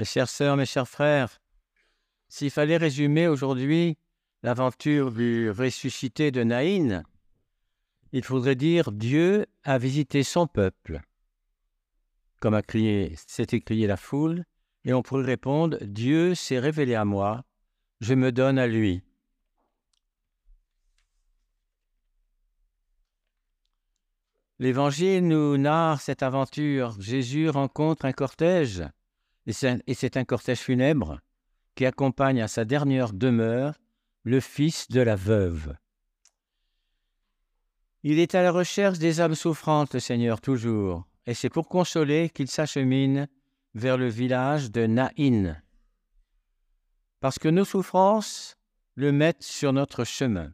Mes chères sœurs, mes chers frères, s'il fallait résumer aujourd'hui l'aventure du ressuscité de Naïn, il faudrait dire Dieu a visité son peuple, comme a crié, s'est écrié la foule, et on pourrait répondre Dieu s'est révélé à moi, je me donne à lui. L'Évangile nous narre cette aventure. Jésus rencontre un cortège, et c'est un cortège funèbre qui accompagne à sa dernière demeure le fils de la veuve. Il est à la recherche des âmes souffrantes, le Seigneur, toujours, et c'est pour consoler qu'il s'achemine vers le village de Naïn. Parce que nos souffrances le mettent sur notre chemin.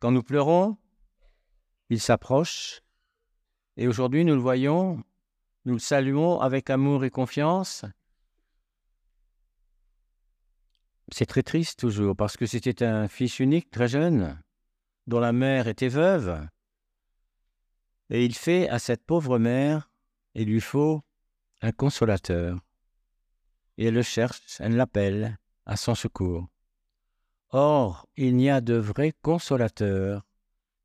Quand nous pleurons, il s'approche, et aujourd'hui nous le voyons, nous le saluons avec amour et confiance. C'est très triste toujours, parce que c'était un fils unique, très jeune, dont la mère était veuve, et il fait à cette pauvre mère, il lui faut un consolateur, et elle le cherche, elle l'appelle à son secours. Or, il n'y a de vrai consolateur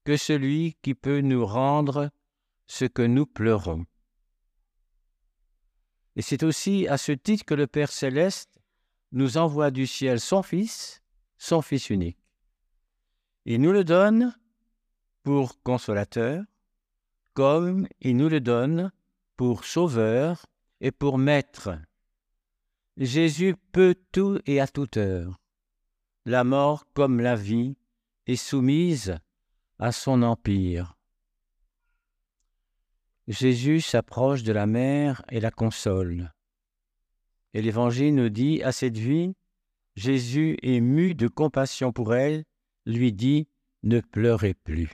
que celui qui peut nous rendre ce que nous pleurons. Et c'est aussi à ce titre que le Père céleste nous envoie du ciel son Fils, son Fils unique. Il nous le donne pour consolateur, comme il nous le donne pour sauveur et pour maître. Jésus peut tout et à toute heure. La mort comme la vie est soumise à son empire. Jésus s'approche de la mère et la console. Et l'Évangile nous dit, à cette vie, Jésus, ému de compassion pour elle, lui dit, ne pleurez plus.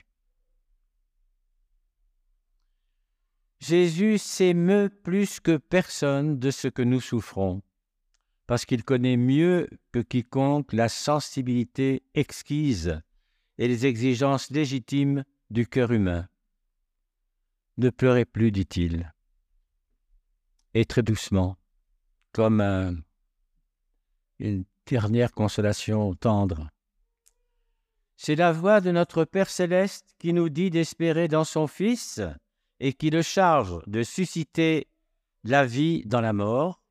Jésus s'émeut plus que personne de ce que nous souffrons, parce qu'il connaît mieux que quiconque la sensibilité exquise et les exigences légitimes du cœur humain. Ne pleurez plus, dit-il, et très doucement, comme une dernière consolation tendre. C'est la voix de notre Père céleste qui nous dit d'espérer dans son Fils et qui le charge de susciter la vie dans la mort.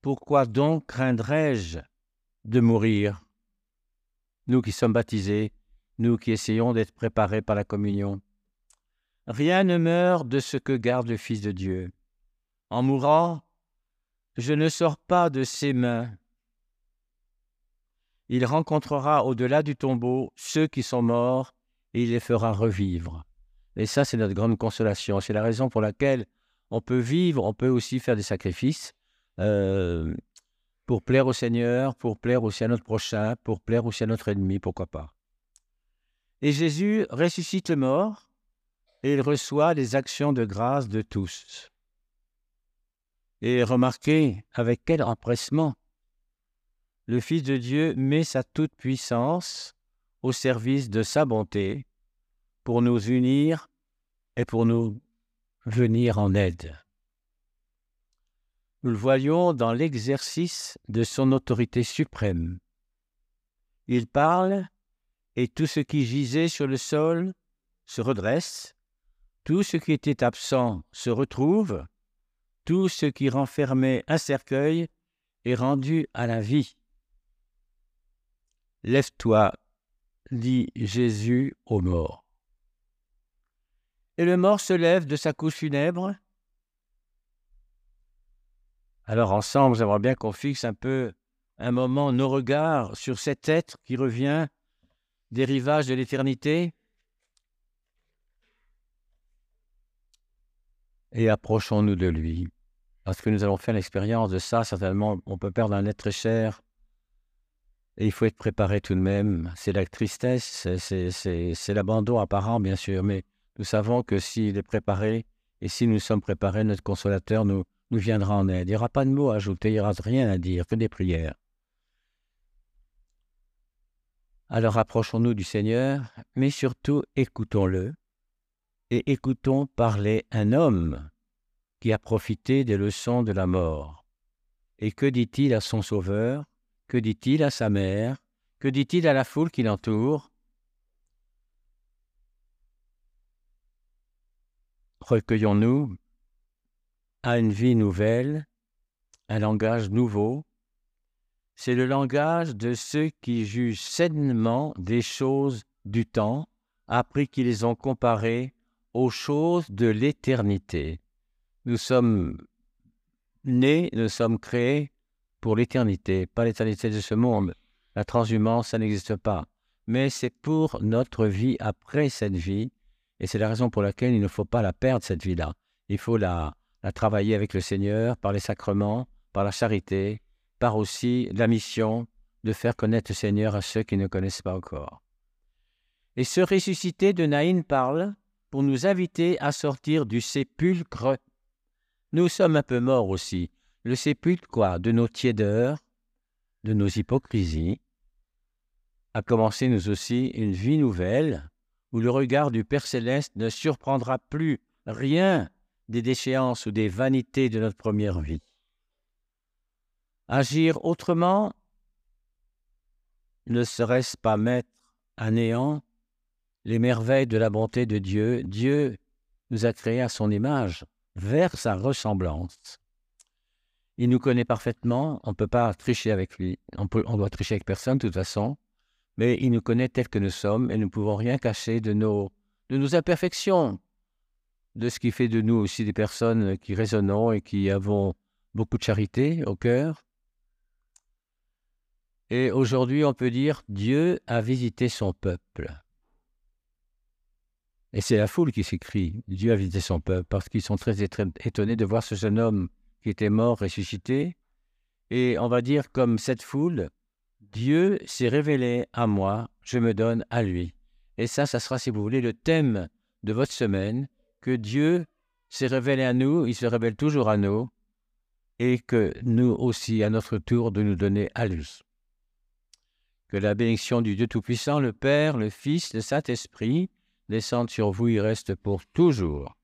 Pourquoi donc craindrais-je de mourir nous qui sommes baptisés, nous qui essayons d'être préparés par la communion? Rien ne meurt de ce que garde le Fils de Dieu. En mourant, je ne sors pas de ses mains. Il rencontrera au-delà du tombeau ceux qui sont morts et il les fera revivre. Et ça, c'est notre grande consolation. C'est la raison pour laquelle on peut vivre, on peut aussi faire des sacrifices. Euh, pour plaire au Seigneur, pour plaire aussi à notre prochain, pour plaire aussi à notre ennemi, pourquoi pas. Et Jésus ressuscite le mort il reçoit les actions de grâce de tous. Et remarquez avec quel empressement le Fils de Dieu met sa toute-puissance au service de sa bonté pour nous unir et pour nous venir en aide. Nous le voyons dans l'exercice de son autorité suprême. Il parle et tout ce qui gisait sur le sol se redresse, tout ce qui était absent se retrouve, tout ce qui renfermait un cercueil est rendu à la vie. Lève-toi, dit Jésus aux morts. Et le mort se lève de sa couche funèbre, alors ensemble, j'aimerais bien qu'on fixe un peu un moment nos regards sur cet être qui revient des rivages de l'éternité. Et approchons-nous de lui. Parce que nous allons faire l'expérience de ça, certainement, on peut perdre un être très cher. Et il faut être préparé tout de même. C'est la tristesse, c'est l'abandon apparent, bien sûr. Mais nous savons que s'il est préparé, et si nous sommes préparés, notre consolateur nous, nous viendra en aide. Il n'y aura pas de mots à ajouter, il n'y aura rien à dire, que des prières. Alors approchons-nous du Seigneur, mais surtout écoutons-le et écoutons parler un homme qui a profité des leçons de la mort. Et que dit-il à son Sauveur? Que dit-il à sa mère? Que dit-il à la foule qui l'entoure? Recueillons-nous à une vie nouvelle, un langage nouveau. C'est le langage de ceux qui jugent sainement des choses du temps, après qu'ils les ont comparées aux choses de l'éternité. Nous sommes nés, nous sommes créés pour l'éternité, pas l'éternité de ce monde. La transhumance, ça n'existe pas. Mais c'est pour notre vie après cette vie, et c'est la raison pour laquelle il ne faut pas la perdre, cette vie-là. Il faut la, travailler avec le Seigneur par les sacrements, par la charité, par aussi la mission de faire connaître le Seigneur à ceux qui ne connaissent pas encore. Et ce ressuscité de Naïn parle pour nous inviter à sortir du sépulcre. Nous sommes un peu morts aussi. Le sépulcre, quoi? De nos tiédeurs, de nos hypocrisies, a commencé nous aussi une vie nouvelle où le regard du Père céleste ne surprendra plus rien des déchéances ou des vanités de notre première vie. Agir autrement ne serait-ce pas mettre à néant les merveilles de la bonté de Dieu. Dieu nous a créés à son image, vers sa ressemblance. Il nous connaît parfaitement, on ne peut pas tricher avec lui, on, doit tricher avec personne de toute façon, mais il nous connaît tel que nous sommes et nous ne pouvons rien cacher de nos, de nos imperfections, de ce qui fait de nous aussi des personnes qui raisonnons et qui avons beaucoup de charité au cœur. Et aujourd'hui, on peut dire Dieu a visité son peuple. Et c'est la foule qui s'écrie. Dieu a visité son peuple parce qu'ils sont très étonnés de voir ce jeune homme qui était mort ressuscité. Et on va dire comme cette foule, Dieu s'est révélé à moi, je me donne à lui. Et ça, ça sera, si vous voulez, le thème de votre semaine, que Dieu s'est révélé à nous, il se révèle toujours à nous, et que nous aussi, à notre tour, de nous donner à lui. Que la bénédiction du Dieu Tout-Puissant, le Père, le Fils, le Saint-Esprit, descende sur vous, il reste pour toujours.